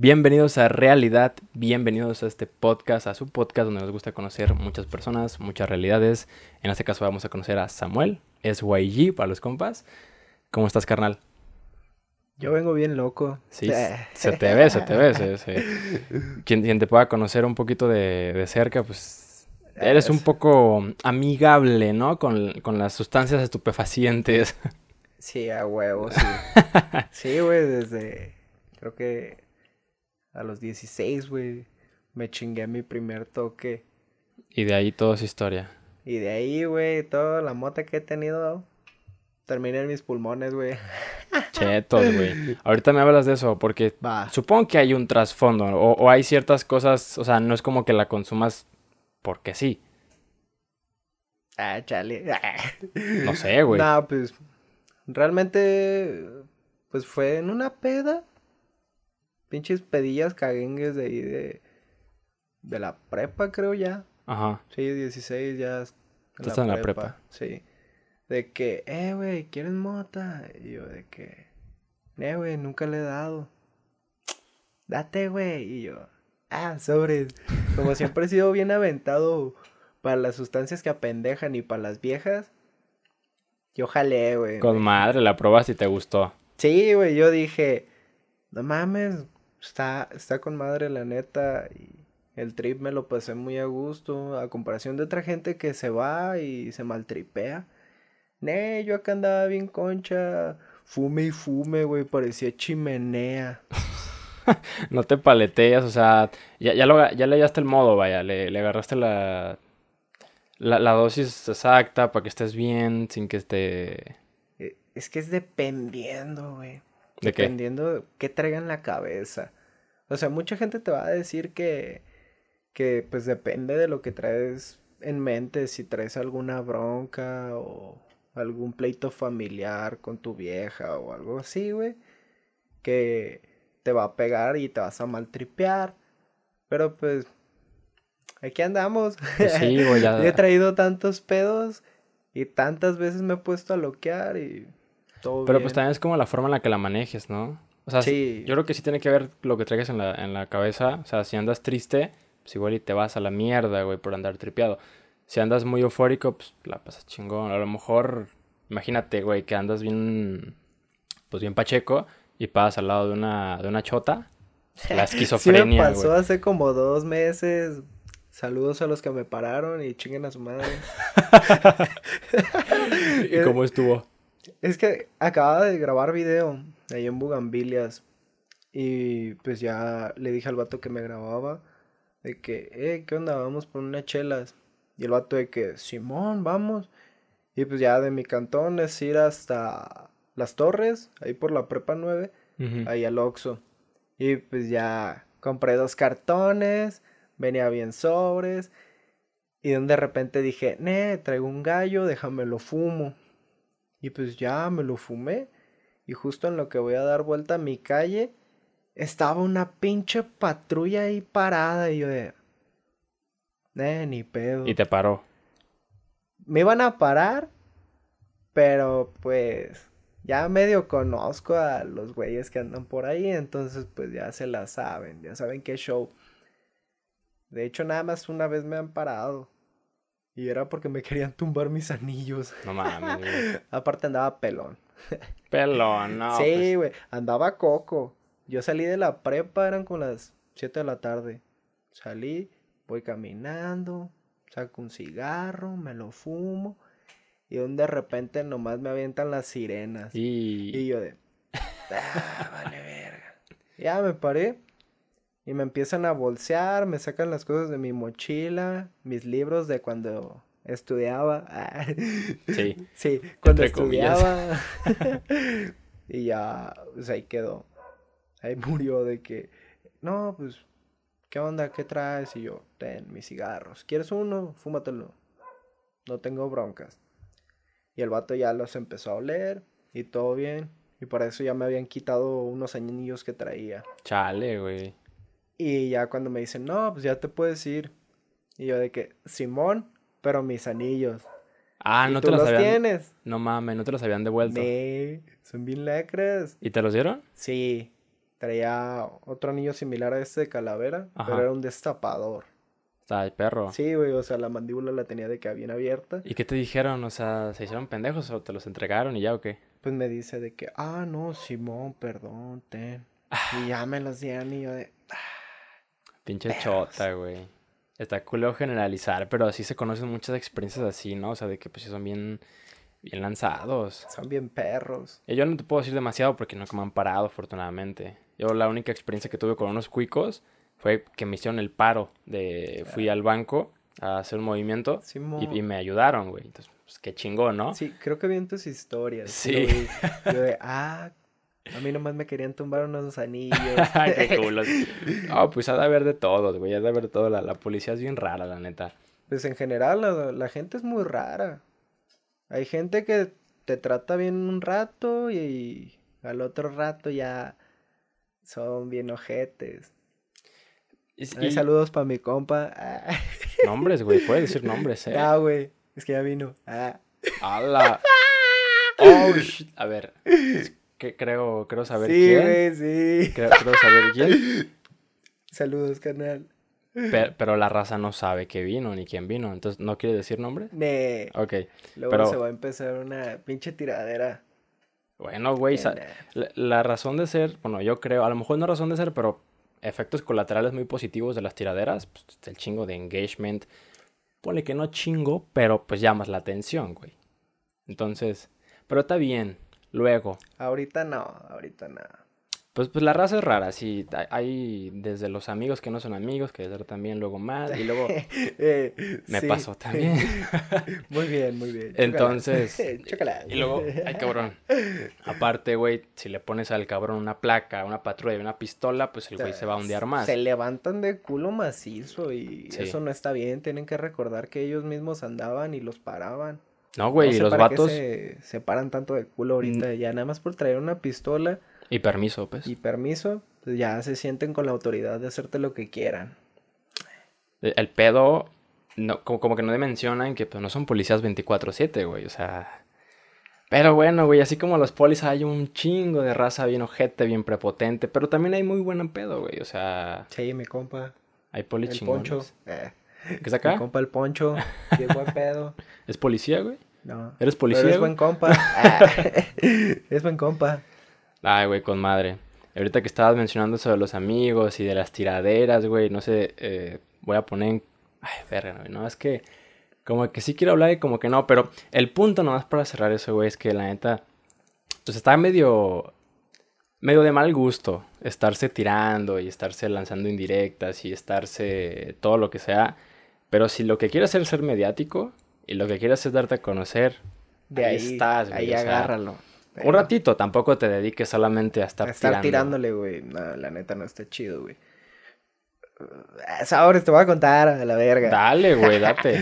Bienvenidos a Realidad, bienvenidos a este podcast, a su podcast donde nos gusta conocer muchas personas, muchas realidades. En este caso vamos a conocer a Samuel, es YG para los compas. ¿Cómo estás, carnal? Yo vengo bien loco. Sí, se te ve, se te ve. Se, Quien, te pueda conocer un poquito de, cerca, pues eres un poco amigable, ¿no? Con, con las sustancias estupefacientes. Sí, a huevo, sí. sí, güey, desde creo que a los 16, güey, me chingué mi primer toque. Y de ahí toda esa historia. Y de ahí, güey, toda la mota que he tenido, terminé en mis pulmones, güey. Chetos, güey. Ahorita me hablas de eso, porque supongo que hay un trasfondo, o, o hay ciertas cosas, o sea, no es como que la consumas porque sí. Ah, chale. no sé, güey. No, pues, realmente, pues fue en una peda pinches pedillas caguengues de ahí de, de la prepa, creo ya. Ajá. Sí, 16 ya. Estás en la prepa. Sí. De que, eh, güey, ¿quieres mota? Y yo de que, eh, güey, nunca le he dado. Date, güey. Y yo, ah, sobres. Como siempre he sido bien aventado para las sustancias que apendejan y para las viejas. Yo jalé, güey. Con madre, la probaste y te gustó. Sí, güey, yo dije, no mames, está, está con madre la neta y el trip me lo pasé muy a gusto, a comparación de otra gente que se va y se maltripea. Ne, yo acá andaba bien concha, fume y fume, güey, parecía chimenea. no te paleteas, o sea, ya, ya, lo, ya le hallaste el modo, vaya, le, le agarraste la, la, la, dosis exacta para que estés bien, sin que esté... E, es que es dependiendo, güey. Dependiendo de qué traigan la cabeza. O sea, mucha gente te va a decir que, que pues depende de lo que traes en mente, si traes alguna bronca o algún pleito familiar con tu vieja o algo así, güey, que te va a pegar y te vas a maltripear. Pero pues, aquí andamos. Pues sí, güey, ya... he traído tantos pedos y tantas veces me he puesto a loquear y pero pues también es como la forma en la que la manejes, ¿no? O sea, sí. yo creo que sí tiene que ver lo que traigas en la, en la cabeza. O sea, si andas triste, pues igual y te vas a la mierda, güey, por andar tripeado. Si andas muy eufórico, pues la pasas chingón. A lo mejor, imagínate, güey, que andas bien, pues bien pacheco y pasas al lado de una, de una chota. La esquizofrenia, sí me pasó hace como dos meses. Saludos a los que me pararon y chinguen a su madre. ¿Y cómo estuvo? Es que acababa de grabar video ahí en Bugambilias. Y pues ya le dije al vato que me grababa. De que, eh, ¿qué onda? Vamos por unas chelas. Y el vato de que, Simón, vamos. Y pues ya de mi cantón es ir hasta las torres, ahí por la prepa 9, ahí al Oxxo. Y pues ya compré dos cartones, venía bien sobres. Y de repente dije, ne, traigo un gallo, déjamelo fumo. Y pues ya me lo fumé. Y justo en lo que voy a dar vuelta a mi calle, estaba una pinche patrulla ahí parada. Y yo de. Eh, ni pedo. Y te paró. Me iban a parar, pero pues. Ya medio conozco a los güeyes que andan por ahí, entonces pues ya se la saben, ya saben qué show. De hecho, nada más una vez me han parado. Y era porque me querían tumbar mis anillos. No mames, Aparte andaba pelón. pelón, no. Sí, pues. güey. Andaba coco. Yo salí de la prepa, eran con las 7 de la tarde. Salí, voy caminando, saco un cigarro, me lo fumo. Y de repente nomás me avientan las sirenas. Y, y yo de. Ah, vale, verga. Ya me paré. Y me empiezan a bolsear, me sacan las cosas de mi mochila, mis libros de cuando estudiaba. Sí. Sí, cuando estudiaba. y ya, pues ahí quedó. Ahí murió de que, no, pues, ¿qué onda? ¿Qué traes? Y yo, ten mis cigarros. ¿Quieres uno? Fúmatelo. No tengo broncas. Y el vato ya los empezó a oler y todo bien. Y para eso ya me habían quitado unos anillos que traía. Chale, güey. Y ya cuando me dicen, no, pues ya te puedes ir. Y yo de que, Simón, pero mis anillos. Ah, no te los, tienes. No mames, no te los habían devuelto. Sí, son bien lacras. ¿Y te los dieron? Sí. traía otro anillo similar a este de calavera, pero era un destapador. Está el perro. Sí, güey, o sea, la mandíbula la tenía de que bien abierta. ¿Y qué te dijeron? O sea, ¿se hicieron pendejos o te los entregaron y ya o qué? Pues me dice de que, ah, no, Simón, perdón, ten. y ya me los dieron y yo de... Pinche chota, güey. Está culo generalizar, pero así se conocen muchas experiencias así, ¿no? O sea, de que pues son bien, bien lanzados. Son bien perros. Y yo no te puedo decir demasiado porque no me han parado, afortunadamente. Yo la única experiencia que tuve con unos cuicos fue que me hicieron el paro de... Fui al banco a hacer un movimiento y, me ayudaron, güey. Entonces, pues qué chingón, ¿no? Sí, creo que vi en tus historias. Sí. Yo de, ah, a mí nomás me querían tumbar unos anillos. Ay, qué. No, pues ha de haber de todo, güey. Ha de haber de todo. La, la, policía es bien rara, la neta. Pues en general, la, la, gente es muy rara. Hay gente que te trata bien un rato y al otro rato ya son bien ojetes. Y, saludos para mi compa. Nombres, güey, puedes decir nombres, eh. Ah, güey, es que ya vino. Ah. ¡Hala! Oh. A ver, que creo, creo saber quién. Sí, sí. Creo, saber quién. Saludos, canal. Pero, la raza no sabe qué vino ni quién vino, entonces ¿no quiere decir nombre? Nee. Ok. Luego se va a empezar una pinche tiradera. Bueno, güey, la, la, razón de ser, bueno, yo creo, a lo mejor no razón de ser, pero efectos colaterales muy positivos de las tiraderas, pues, el chingo de engagement, pone que no chingo, pero pues llamas la atención, güey. Entonces, pero está bien. Luego. Ahorita no, ahorita no. Pues, pues la raza es rara, sí. Hay desde los amigos que no son amigos, que ser también luego más, y luego eh, me pasó también. muy bien, muy bien. Entonces, y luego, ay cabrón. Aparte, güey, si le pones al cabrón una placa, una patrulla y una pistola, pues el güey se va a ondear más. Se levantan de culo macizo y eso no está bien. Tienen que recordar que ellos mismos andaban y los paraban. No, güey, y los vatos. se, se paran tanto de culo ahorita, ya nada más por traer una pistola y permiso, pues. Y permiso, pues ya se sienten con la autoridad de hacerte lo que quieran. El pedo, no, como, como que no mencionan que pues, no son policías 24-7, güey, o sea... Pero bueno, güey, así como los polis hay un chingo de raza bien ojete, bien prepotente, pero también hay muy buen pedo, güey, o sea... Sí, mi compa. Hay polis el poncho. Eh. ¿Qué es acá? Mi compa el poncho, qué buen pedo. ¿Es policía, güey? No. ¿Eres policía, Pero es buen compa. Ah, es buen compa. Ay, güey, con madre. Ahorita que estabas mencionando sobre los amigos y de las tiraderas, güey, no sé, eh, voy a poner Ay, verga, güey, no, es que... Como que sí quiero hablar y como que no, pero el punto nomás para cerrar eso, güey, es que la neta... Pues está medio... Medio de mal gusto estarse tirando y estarse lanzando indirectas y estarse todo lo que sea. Pero si lo que quieres hacer es ser mediático y lo que quieres es darte a conocer, de ahí, estás, güey. Ahí agárralo. Un ratito, tampoco te dediques solamente a estar, a estar tirándole, güey. No, la neta no está chido, güey. Ahora te voy a contar a la verga. Dale, güey, date.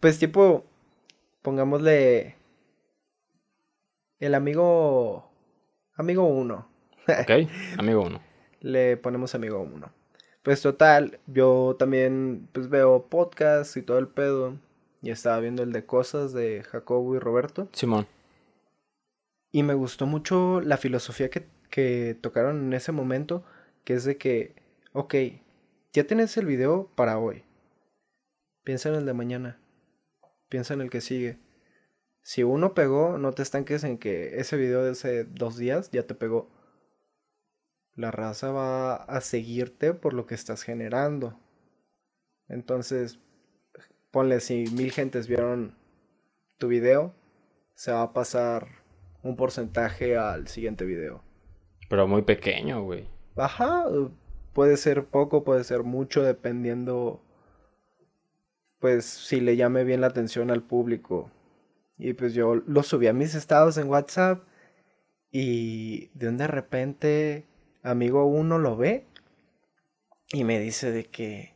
pues tipo, pongámosle el amigo amigo uno. Ok, amigo uno. Le ponemos amigo uno. Pues total, yo también pues veo podcasts y todo el pedo. Y estaba viendo el de cosas de Jacobo y Roberto. Simón. Y me gustó mucho la filosofía que, que tocaron en ese momento, que es de que, ok, ya tienes el video para hoy. Piensa en el de mañana. Piensa en el que sigue. Si uno pegó, no te estanques en que ese video de hace dos días ya te pegó. La raza va a seguirte por lo que estás generando. Entonces, ponle si mil gentes vieron tu video, se va a pasar un porcentaje al siguiente video. Pero muy pequeño, güey. Ajá, puede ser poco, puede ser mucho, dependiendo, pues, si le llame bien la atención al público. Y pues yo lo subí a mis estados en WhatsApp y de un de repente, amigo uno lo ve y me dice de que...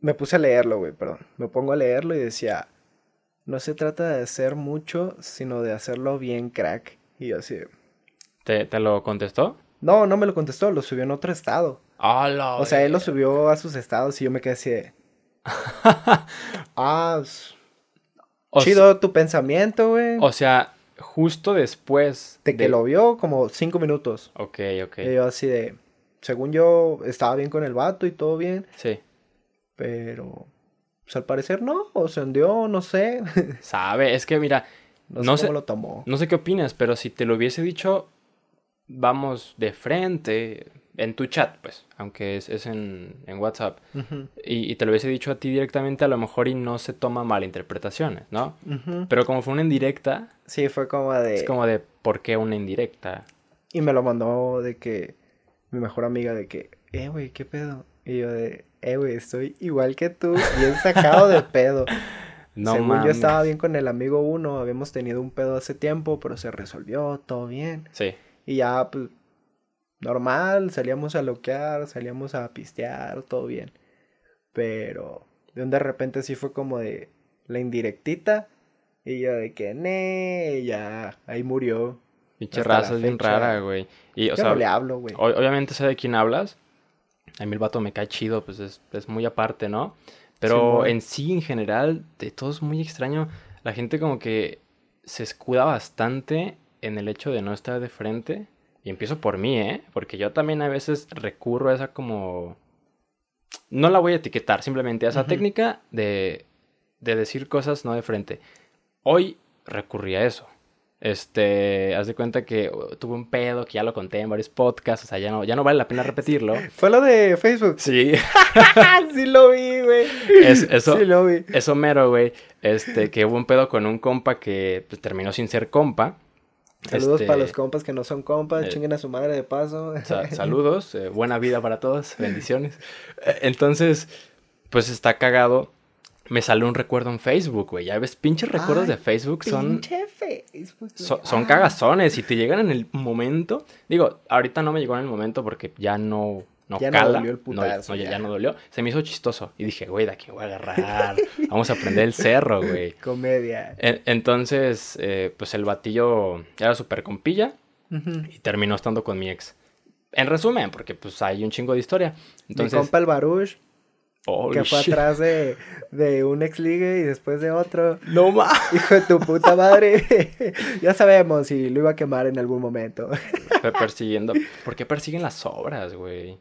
Me puse a leerlo, güey, perdón. Me pongo a leerlo y decía, no se trata de hacer mucho, sino de hacerlo bien, crack. Y así. ¿Te, ¿Te, lo contestó? No, no me lo contestó, lo subió en otro estado. o sea, él lo subió a sus estados y yo me quedé así de... ah, chido tu pensamiento, güey. O sea, justo después. De que lo vio como cinco minutos. Ok, ok. Y yo así de. Según yo, estaba bien con el vato y todo bien. Sí. Pero. Pues al parecer no, o se hundió, no sé. Sabe, es que mira. No sé, cómo lo tomó. No sé qué opinas, pero si te lo hubiese dicho, vamos de frente, en tu chat, pues, aunque es, en, WhatsApp, y, te lo hubiese dicho a ti directamente, a lo mejor y no se toma malinterpretaciones, ¿no? Pero como fue una indirecta... Sí, fue como de... Es como de, ¿por qué una indirecta? Y me lo mandó de que, mi mejor amiga, de que, eh, güey, ¿qué pedo? Y yo de, eh, güey, estoy igual que tú, bien sacado de pedo. No Según yo estaba bien con el amigo uno, habíamos tenido un pedo hace tiempo, pero se resolvió, todo bien. Sí. Y ya, pues, normal, salíamos a loquear, salíamos a pistear, todo bien. Pero de un de repente sí fue como de la indirectita. Y yo de que, ne, ya, ahí murió. Pinche raza es bien rara, güey. Y, o sea, no le hablo, güey. Obviamente sé de quién hablas. A mí el vato me cae chido, pues es, es muy aparte, ¿no? Pero en sí, en general, de todo es muy extraño. La gente como que se escuda bastante en el hecho de no estar de frente. Y empiezo por mí, ¿eh? Porque yo también a veces recurro a esa como... No la voy a etiquetar, simplemente a esa técnica de, de decir cosas no de frente. Hoy recurrí a eso. Este, haz de cuenta que uh, tuve un pedo que ya lo conté en varios podcasts, o sea, ya no, ya no vale la pena repetirlo. Fue lo de Facebook. Sí. sí lo vi, güey. eso, sí lo vi. Eso mero, güey. Este, que hubo un pedo con un compa que pues, terminó sin ser compa. Saludos para este, los compas que no son compas, eh, chinguen a su madre de paso. saludos, eh, buena vida para todos, bendiciones. Eh, entonces, pues está cagado. Me sale un recuerdo en Facebook, güey. Ya ves, pinches recuerdos de Facebook son. Facebook, son, cagazones y te llegan en el momento. Digo, ahorita no me llegó en el momento porque ya no no ya No dolió el putazo, no, ya. no dolió. Se me hizo chistoso. Y dije, güey, de aquí voy a agarrar. Vamos a aprender el cerro, güey. Comedia. entonces, eh, pues el batillo era súper compilla. Y terminó estando con mi ex. En resumen, porque pues hay un chingo de historia. Entonces, mi compa el Baruch. que fue atrás de, de, un ex ligue y después de otro. No más. Hijo de tu puta madre. ya sabemos si lo iba a quemar en algún momento. persiguiendo. ¿Por qué persiguen las obras, güey?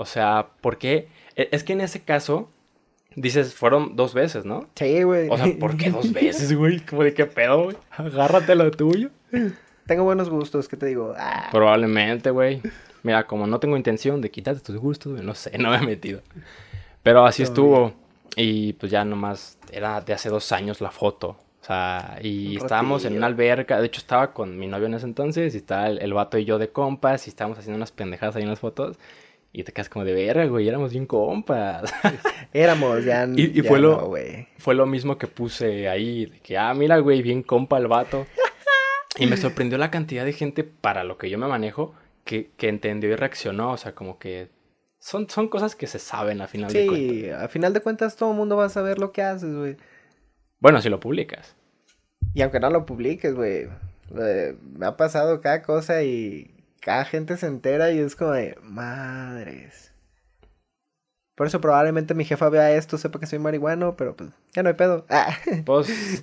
O sea, ¿por qué? E, es que en ese caso, dices, fueron dos veces, ¿no? Sí, güey. O sea, ¿por qué dos veces, güey? ¿Cómo de qué pedo, güey? Agárrate lo tuyo. Tengo buenos gustos, ¿qué te digo? Ah. Probablemente, güey. Mira, como no tengo intención de quitarte tus gustos, güey, no sé, no me he metido. Pero así estuvo. Y pues ya nomás era de hace dos años la foto. O sea, y estábamos en una alberca. De hecho, estaba con mi novio en ese entonces. Y estaba el, el, vato y yo de compas. Y estábamos haciendo unas pendejadas ahí en las fotos. Y te quedas como de verga, güey, éramos bien compas. Éramos, ya, y, fue, lo, fue lo mismo que puse ahí, de que, ah, mira, güey, bien compa el vato. y me sorprendió la cantidad de gente para lo que yo me manejo que, que entendió y reaccionó, o sea, como que son, son cosas que se saben a final de cuentas. Sí, a final de cuentas todo el mundo va a saber lo que haces, güey. Bueno, si lo publicas. Y aunque no lo publiques, güey. Eh, me ha pasado cada cosa y cada gente se entera y es como de madres. Por eso probablemente mi jefa vea esto, sepa que soy marihuano, pero pues ya no hay pedo. Ah. Pues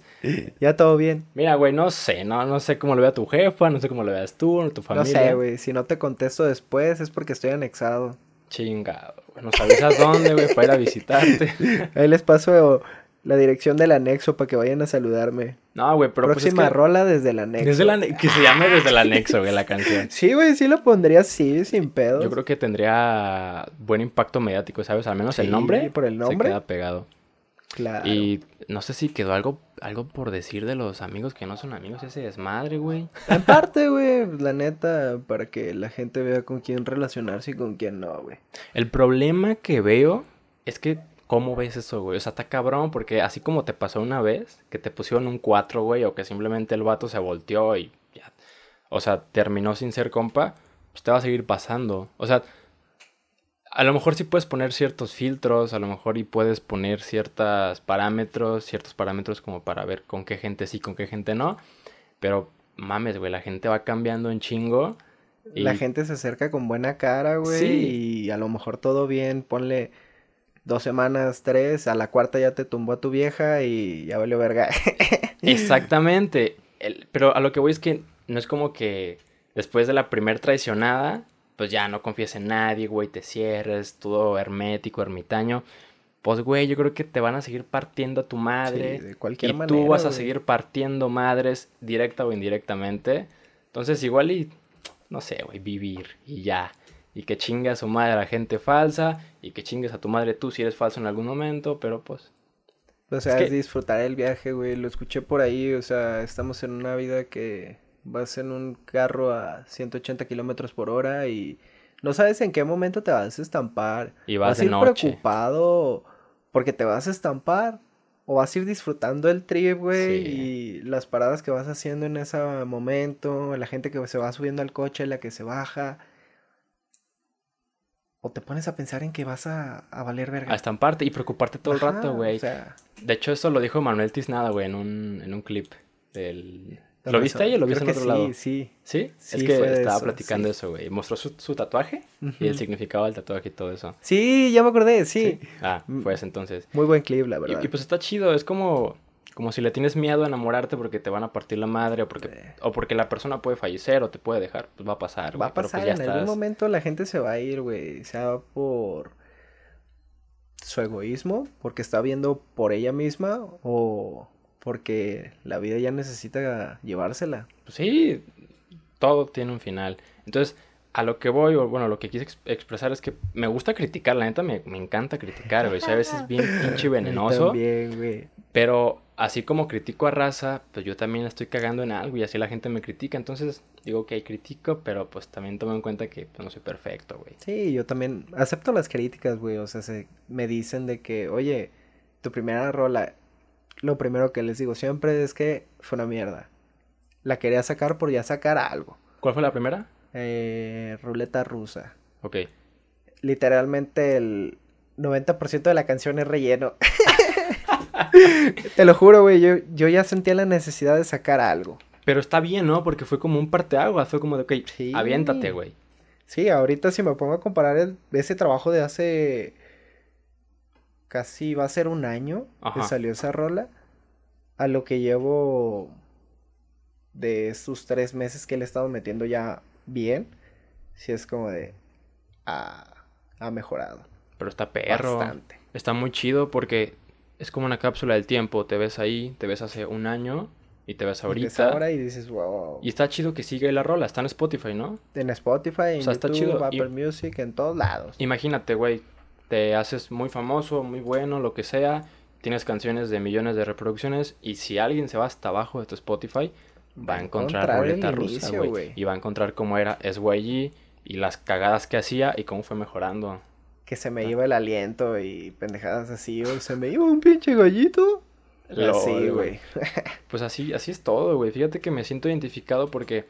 ya todo bien. Mira, güey, no sé, no, no sé cómo lo vea tu jefa, no sé cómo lo veas tú, tu familia. No sé, güey, si no te contesto después es porque estoy anexado. Chingado, nos avisas dónde, güey, para ir a visitarte. Ahí les paso la dirección del anexo para que vayan a saludarme. No, güey, pero pues Próxima rola desde el anexo. Desde el que se llame desde el anexo, güey, la canción. Sí, güey, sí lo pondría así, sin pedo. Yo creo que tendría buen impacto mediático, ¿sabes? Al menos el nombre. por el nombre. Se queda pegado. Claro. Y no sé si quedó algo, algo por decir de los amigos que no son amigos, ese desmadre, güey. En parte, güey, la neta, para que la gente vea con quién relacionarse y con quién no, güey. El problema que veo es que ¿Cómo ves eso, güey? O sea, está cabrón porque así como te pasó una vez, que te pusieron un 4, güey, o que simplemente el vato se volteó y ya. O sea, terminó sin ser compa, pues te va a seguir pasando. O sea, a lo mejor sí puedes poner ciertos filtros, a lo mejor y puedes poner ciertos parámetros, ciertos parámetros como para ver con qué gente sí, con qué gente no. Pero mames, güey, la gente va cambiando en chingo. Y... La gente se acerca con buena cara, güey. Sí. Y a lo mejor todo bien, ponle dos semanas, tres, a la cuarta ya te tumbó a tu vieja y ya valió verga. Exactamente. el, pero a lo que voy es que no es como que después de la primer traicionada, pues ya no confíes en nadie, güey, te cierres, todo hermético, ermitaño. Pues, güey, yo creo que te van a seguir partiendo a tu madre. de cualquier y tú vas a seguir partiendo madres, directa o indirectamente. Entonces, igual y, no sé, güey, vivir y ya. Y que chingue a su madre a la gente falsa. Y que chingues a tu madre tú si eres falso en algún momento. Pero pues, o sea, es, disfrutar el viaje, güey. Lo escuché por ahí. O sea, estamos en una vida que vas en un carro a 180 kilómetros por hora y no sabes en qué momento te vas a estampar. Y vas, a ir preocupado porque te vas a estampar. O vas a ir disfrutando el trip, güey, y las paradas que vas haciendo en ese momento, la gente que se va subiendo al coche, la que se baja o te pones a pensar en que vas a, a valer verga. A estamparte y preocuparte todo el rato, güey. De hecho, eso lo dijo Manuel Tiznada, güey, en un, en un clip del... ¿Lo viste ahí o lo viste en otro sí, lado? Sí, sí. Sí, es que estaba platicando eso, güey. Mostró su, su tatuaje y el significado del tatuaje y todo eso. Sí, ya me acordé, sí. Ah, fue ese entonces. Muy buen clip, la verdad. y, pues está chido, es como como si le tienes miedo a enamorarte porque te van a partir la madre o porque, o porque la persona puede fallecer o te puede dejar. Pues va a pasar, Va a pues pasar, en algún momento la gente se va a ir, güey. Sea por su egoísmo, porque está viendo por ella misma o porque la vida ya necesita llevársela. Pues sí, todo tiene un final. Entonces, a lo que voy, o bueno, lo que quise expresar es que me gusta criticar, la neta me, encanta criticar, güey. O sea, a veces bien pinche venenoso. También, güey. Pero así como critico a raza, pues yo también estoy cagando en algo y así la gente me critica. Entonces digo que critico, pero pues también tomo en cuenta que pues, no soy perfecto, güey. Sí, yo también acepto las críticas, güey. O sea, se, me dicen de que, oye, tu primera rola, lo primero que les digo siempre es que fue una mierda. La quería sacar por ya sacar algo. ¿Cuál fue la primera? Eh, ruleta rusa. Ok. Literalmente el 90% de la canción es relleno. Te lo juro, güey, yo, yo ya sentía la necesidad de sacar algo. Pero está bien, ¿no? Porque fue como un parteaguas, fue como de, ok, aviéntate, güey. Sí, ahorita si me pongo a comparar ese trabajo de hace casi va a ser un año que salió esa rola a lo que llevo de estos tres meses que le he estado metiendo ya bien, sí es como de ha, ha mejorado. Pero está perro. Bastante. Está muy chido porque es como una cápsula del tiempo. Te ves ahí, te ves hace un año y te ves ahorita. ahora y dices, wow. Y está chido que sigue la rola. Está en Spotify, ¿no? En Spotify, en YouTube, está chido. Apple Music, en todos lados. Imagínate, güey. Te haces muy famoso, muy bueno, lo que sea. Tienes canciones de millones de reproducciones. Y si alguien se va hasta abajo de tu Spotify, va a encontrar, Roleta Rusa, güey. Y va a encontrar cómo era SYG y las cagadas que hacía y cómo fue mejorando que se me iba el aliento y pendejadas así, o se me iba un pinche gallito. Así, güey. pues así, así es todo, güey. Fíjate que me siento identificado porque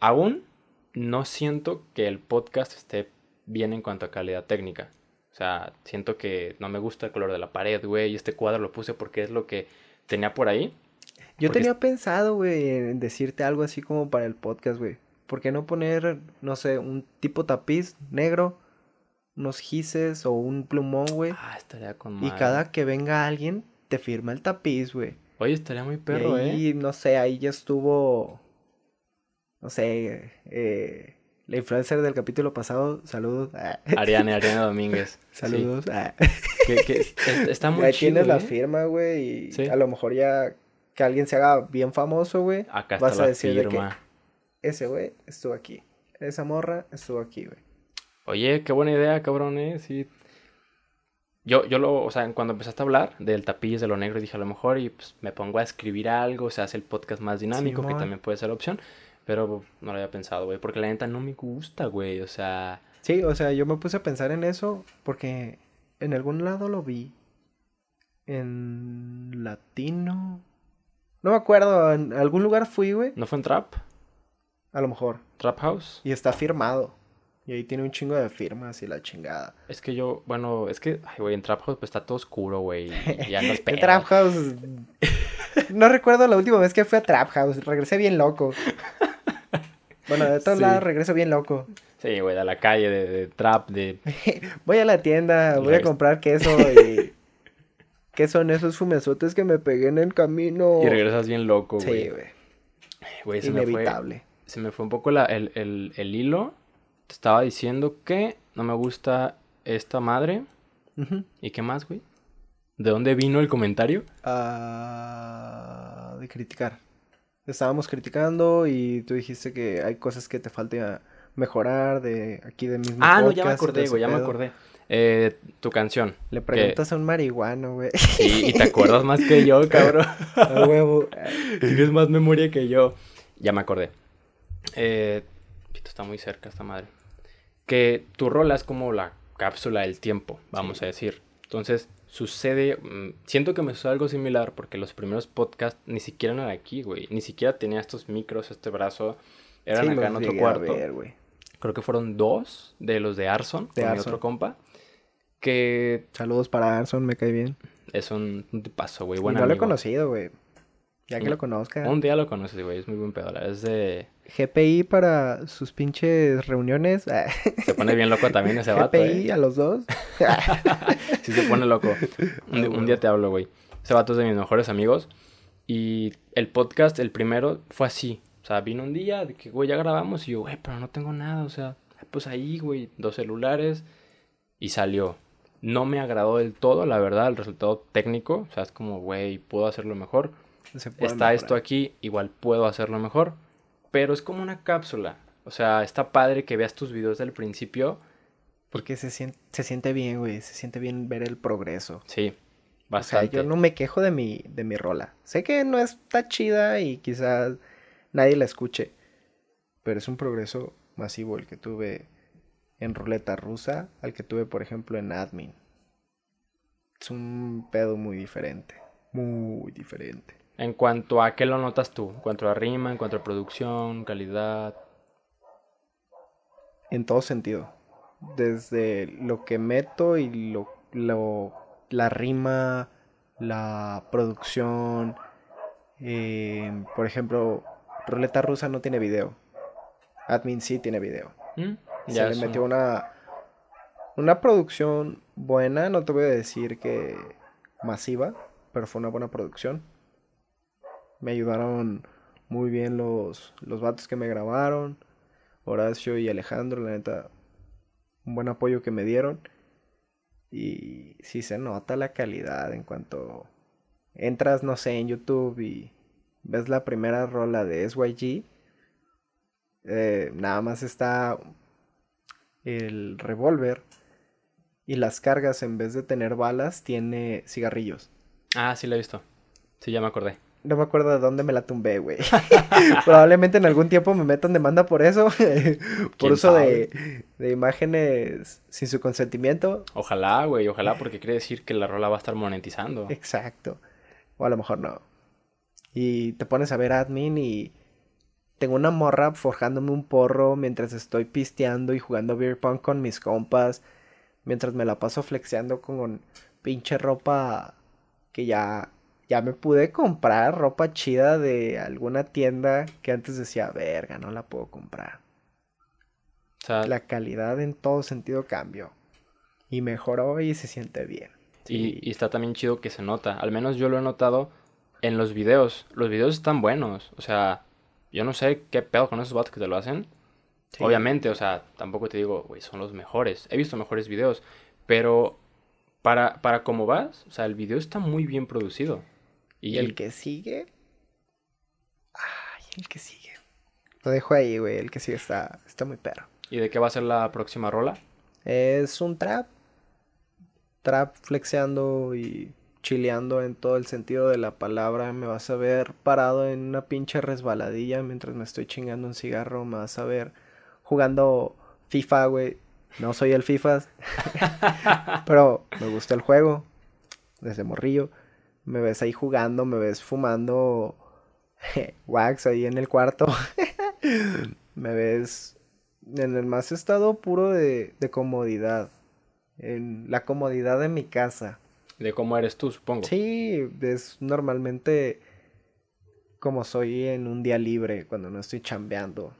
aún no siento que el podcast esté bien en cuanto a calidad técnica. O sea, siento que no me gusta el color de la pared, güey. Y este cuadro lo puse porque es lo que tenía por ahí. Yo tenía pensado, güey, en decirte algo así como para el podcast, güey. ¿Por qué no poner, no sé, un tipo tapiz negro unos gises o un plumón, güey. Ah, estaría con Y cada que venga alguien, te firma el tapiz, güey. Oye, estaría muy perro, y ahí, ¿eh? no sé, ahí ya estuvo. No sé, eh, la influencer del capítulo pasado, saludos. Ariane, Ariane Domínguez. saludos. Que, está muy ahí tienes la ¿eh? firma, güey, y a lo mejor ya que alguien se haga bien famoso, güey. Acá vas a decir De que ese güey estuvo aquí. Esa morra estuvo aquí, güey. Oye, qué buena idea, cabrón, ¿eh? Sí. Yo, yo lo, o sea, cuando empezaste a hablar del tapiz, de lo negro, dije a lo mejor y pues me pongo a escribir algo, se hace el podcast más dinámico, que también puede ser opción, pero no lo había pensado, güey, porque la neta no me gusta, güey, o sea... Sí, o sea, yo me puse a pensar en eso porque en algún lado lo vi. En latino. No me acuerdo, en algún lugar fui, güey. ¿No fue en Trap? A lo mejor. Trap House. Y está firmado. Y ahí tiene un chingo de firmas y la chingada. Es que yo, bueno, es que, ay, güey, en Trap House pues está todo oscuro, güey. Ya no En Trap House. no recuerdo la última vez que fui a Trap House. Regresé bien loco. Bueno, de todos lados regreso bien loco. Sí, güey, a la calle de, Trap, de... voy a la tienda, voy a comprar queso y... ¿Qué son esos fumesotes que me pegué en el camino? Y regresas bien loco, güey. Sí, güey. Inevitable. se me fue un poco la, el, el, el, hilo. Te estaba diciendo que no me gusta esta madre. ¿Y qué más, güey? ¿De dónde vino el comentario? Ah, de criticar. Estábamos criticando y tú dijiste que hay cosas que te falta mejorar de aquí de mismo Ah, no, ya me acordé, güey, ya me acordé. Eh, tu canción. Le preguntas a un marihuano, güey. Sí, y te acuerdas más que yo, cabrón. A huevo. Tienes más memoria que yo. Ya me acordé. Eh, está muy cerca esta madre. Que tu rola es como la cápsula del tiempo, vamos a decir. Entonces, sucede, mm, siento que me sucede algo similar porque los primeros podcasts ni siquiera eran aquí, güey. Ni siquiera tenía estos micros, este brazo. Eran acá en otro cuarto. Creo que fueron dos de los de Arson, de con otro compa. Que... Saludos para Arson, me cae bien. Es un, un tipazo, güey. Bueno, no lo he conocido, güey. Ya que lo conozca. Un día lo conoces, güey. Es muy buen pedo. Es de... GPI para sus pinches reuniones. Se pone bien loco también ese vato, GPI ¿eh? a los dos. sí se pone loco. Un, día te hablo, güey. Ese vato es de mis mejores amigos. Y el podcast, el primero, fue así. O sea, vino un día de que, güey, ya grabamos. Y yo, güey, pero no tengo nada. O sea, pues ahí, güey, dos celulares. Y salió. No me agradó del todo, la verdad, el resultado técnico. O sea, es como, güey, puedo hacerlo mejor está esto aquí, igual puedo hacerlo mejor. Pero es como una cápsula. O sea, está padre que veas tus videos del principio. Porque se siente, se siente bien, güey. Se siente bien ver el progreso. Sí, bastante. O sea, yo no me quejo de mi, de mi rola. Sé que no está chida y quizás nadie la escuche. Pero es un progreso masivo el que tuve en ruleta rusa al que tuve, por ejemplo, en admin. Es un pedo muy diferente. Muy diferente. En cuanto a qué lo notas tú, en cuanto a rima, en cuanto a producción, calidad. En todo sentido. Desde lo que meto y lo, lo la rima, la producción. Eh, por ejemplo, Ruleta Rusa no tiene video. Admin sí tiene video. ¿Mm? Se le metió una, una producción buena, no te voy a decir que masiva, pero fue una buena producción. Me ayudaron muy bien los, los vatos que me grabaron. Horacio y Alejandro, la neta, un buen apoyo que me dieron. Y sí se nota la calidad en cuanto entras, no sé, en YouTube y ves la primera rola de SYG. Eh, nada más está el revólver y las cargas en vez de tener balas tiene cigarrillos. Ah, sí la he visto. Sí, ya me acordé. No me acuerdo de dónde me la tumbé, güey. Probablemente en algún tiempo me metan demanda por eso. por uso de, de, imágenes sin su consentimiento. Ojalá, güey, ojalá, porque quiere decir que la rola va a estar monetizando. Exacto. O a lo mejor no. Y te pones a ver admin y tengo una morra forjándome un porro mientras estoy pisteando y jugando beer pong con mis compas. Mientras me la paso flexeando con pinche ropa que ya ya me pude comprar ropa chida de alguna tienda que antes decía, verga, no la puedo comprar. O sea, la calidad en todo sentido cambió. Y mejoró y se siente bien. Y, está también chido que se nota. Al menos yo lo he notado en los videos. Los videos están buenos. O sea, yo no sé qué pedo con esos bots que te lo hacen. Obviamente, o sea, tampoco te digo, güey, son los mejores. He visto mejores videos. Pero para, para cómo vas, o sea, el video está muy bien producido. Y el que sigue. Ay, el que sigue. Lo dejo ahí, güey. El que sigue está, está muy perro. ¿Y de qué va a ser la próxima rola? Es un trap. Trap flexeando y chileando en todo el sentido de la palabra. Me vas a ver parado en una pinche resbaladilla mientras me estoy chingando un cigarro. Me vas a ver jugando FIFA, güey. No soy el FIFA. pero me gusta el juego. Desde morrillo me ves ahí jugando, me ves fumando wax ahí en el cuarto. me ves en el más estado puro de, de, comodidad. En la comodidad de mi casa. De cómo eres tú, supongo. Sí, es normalmente como soy en un día libre, cuando no estoy chambeando.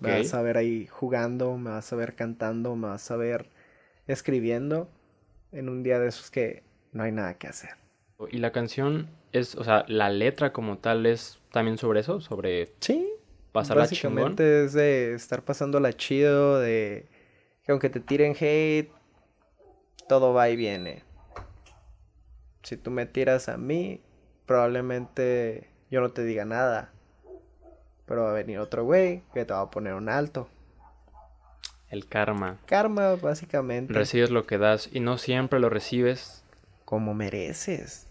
Me vas a ver ahí jugando, me vas a ver cantando, me vas a ver escribiendo en un día de esos que no hay nada que hacer. Y la canción es, o sea, la letra como tal es también sobre eso, sobre sí, pasarla básicamente es de estar pasándola chido, de que aunque te tiren hate, todo va y viene. Si tú me tiras a mí, probablemente yo no te diga nada. Pero va a venir otro güey que te va a poner un alto. El karma. Karma, básicamente. Recibes lo que das y no siempre lo recibes. Como mereces.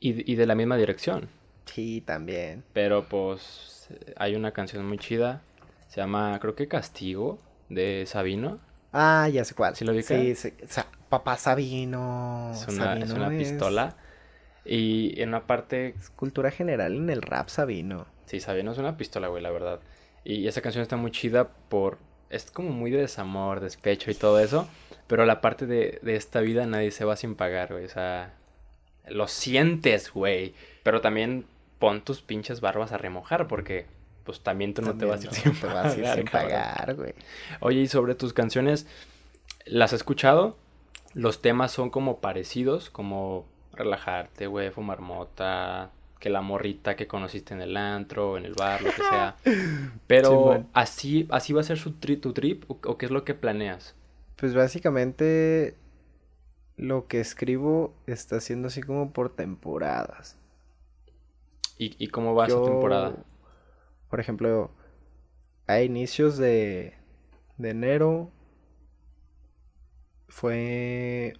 Y, y de la misma dirección. Sí, también. Pero pues hay una canción muy chida. Se llama, creo que Castigo, de Sabino. Ah, ya sé cuál. ¿Sí lo vi? Sí, sí. O sea, papá Sabino. Es una, es una pistola. Y en una parte... Es cultura general en el rap Sabino. Sí, Sabino es una pistola, güey, la verdad. Y esa canción está muy chida por... Es como muy de desamor, despecho y todo eso. Pero la parte de, de esta vida nadie se va sin pagar, güey. O sea, lo sientes, güey. Pero también pon tus pinches barbas a remojar porque pues también tú no te vas a ir sin, pagar, güey. Oye, y sobre tus canciones, ¿las has escuchado? Los temas son como parecidos, como relajarte, güey, fumar mota, que la morrita que conociste en el antro, en el bar, lo que sea. Pero así, así va a ser su tu trip o, qué es lo que planeas? Pues básicamente lo que escribo está siendo así como por temporadas. ¿Y, cómo va esa temporada? Por ejemplo, a inicios de, de enero fue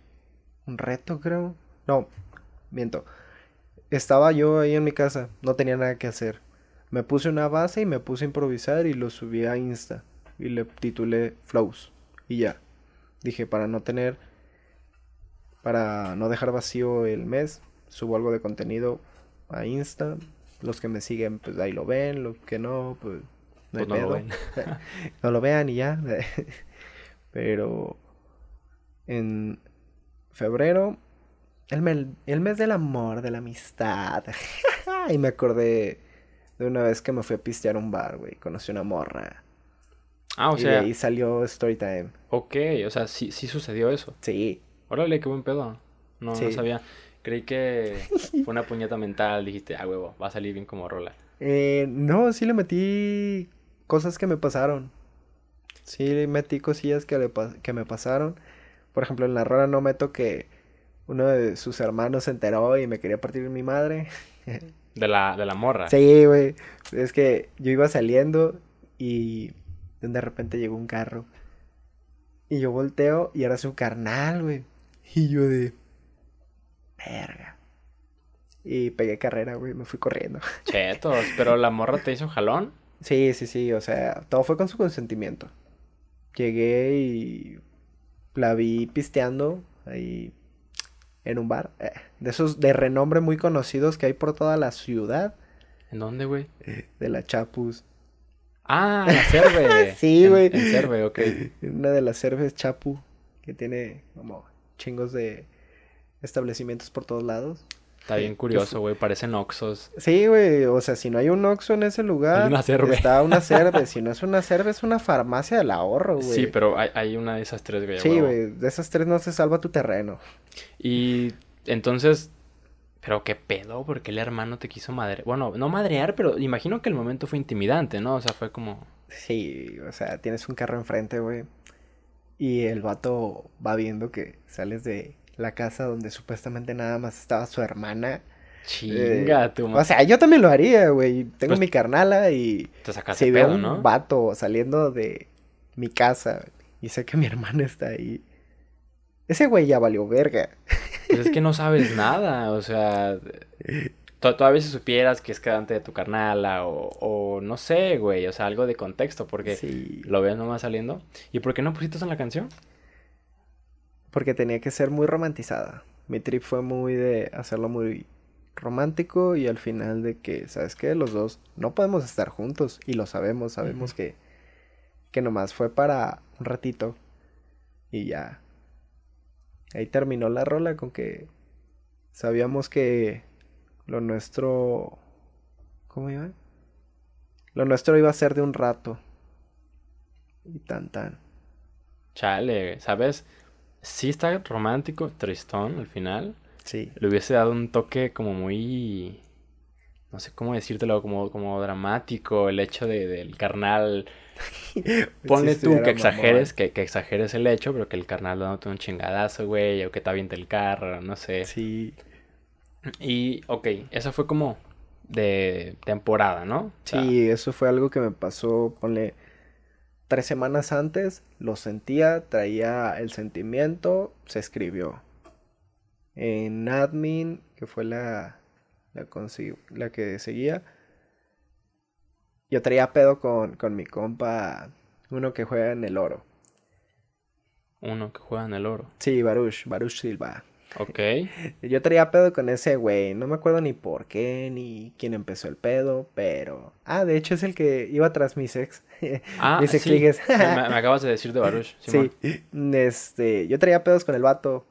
un reto, creo. No, miento. Estaba yo ahí en mi casa, no tenía nada que hacer. Me puse una base y me puse a improvisar y lo subí a Insta. Y le titulé Flows. Y ya. Dije, para no tener. Para no dejar vacío el mes, subo algo de contenido a Insta. Los que me siguen, pues ahí lo ven. Los que no, pues no, pues Lo ven. no lo vean y ya. Pero en febrero el, el mes del amor, de la amistad. y me acordé de una vez que me fui a pistear a un bar, güey. Conocí una morra. Ah, o y sea. Y salió Storytime. Ok, o sea, sí, sí sucedió eso. Sí. Órale, qué buen pedo. No, no sabía. Creí que fue una puñeta mental. Dijiste, ah, huevo, va a salir bien como rola. Eh, no, sí le metí cosas que me pasaron. Sí le metí cosillas que, le, que me pasaron. Por ejemplo, en la rola no meto que uno de sus hermanos se enteró y me quería partir mi madre. De la, de la morra. Sí, güey. Es que yo iba saliendo y de repente llegó un carro. Y yo volteo y era su carnal, güey. Y yo de... Verga. Y pegué carrera, güey. Me fui corriendo. Chetos. ¿Pero la morra te hizo jalón? Sí, sí, sí. O sea, todo fue con su consentimiento. Llegué y la vi pisteando ahí en un bar. Eh, de esos de renombre muy conocidos que hay por toda la ciudad. ¿En dónde, güey? De la Chapus. Ah, la Cerve. sí, güey. En, Cerve, ok. Una de las Cerves Chapu, que tiene como chingos de establecimientos por todos lados. Está bien curioso, güey. Parecen Oxos. Sí, güey. O sea, si no hay un Oxo en ese lugar. una cerve. Está una cerve. si no es una cerve, es una farmacia del ahorro, güey. Sí, pero hay, hay, una de esas tres, güey. Sí, güey. De esas tres no se salva tu terreno. Y entonces. Pero qué pedo, porque el hermano te quiso madrear. Bueno, no madrear, pero imagino que el momento fue intimidante, ¿no? O sea, fue como. Sí, o sea, tienes un carro enfrente, güey. Y el vato va viendo que sales de la casa donde supuestamente nada más estaba su hermana. Chinga, eh, O sea, yo también lo haría, güey. Tengo pues mi carnala y te si veo un vato saliendo de mi casa y sé que mi hermana está ahí. Ese güey ya valió verga. Pues es que no sabes nada, o sea, todavía si supieras que es quedante de tu carnala o, o no sé, güey, o sea, algo de contexto porque lo ves nomás saliendo. ¿Y por qué no pusiste en la canción? porque tenía que ser muy romantizada. Mi trip fue muy de hacerlo muy romántico y al final de que, ¿sabes qué? Los dos no podemos estar juntos y lo sabemos, sabemos que, que nomás fue para un ratito y ya. Ahí terminó la rola con que sabíamos que lo nuestro... ¿Cómo iba? Lo nuestro iba a ser de un rato. Y tan tan. Chale, ¿sabes? sí está romántico, tristón al final. Sí. Le hubiese dado un toque como muy no sé cómo decírtelo, como, como dramático, el hecho de, del carnal. Ponle tú que exageres, que, que, exageres el hecho, pero que el carnal dándote un chingadazo, güey, o que te aviente el carro, no sé. Sí. Y, ok, eso fue como de temporada, ¿no? sí, eso fue algo que me pasó, ponle, tres semanas antes, lo sentía, traía el sentimiento, se escribió. En admin, que fue la, la, la que seguía, yo traía pedo con, con mi compa, uno que juega en el oro. Uno que juega en el oro. Sí, Baruch, Baruch Silva. Ok. Yo traía pedo con ese güey. No me acuerdo ni por qué, ni quién empezó el pedo, pero. Ah, de hecho es el que iba tras mis ex. Ah, mis ex sí. me, me, acabas de decir de Baruch. Sí. Este, yo traía pedos con el vato.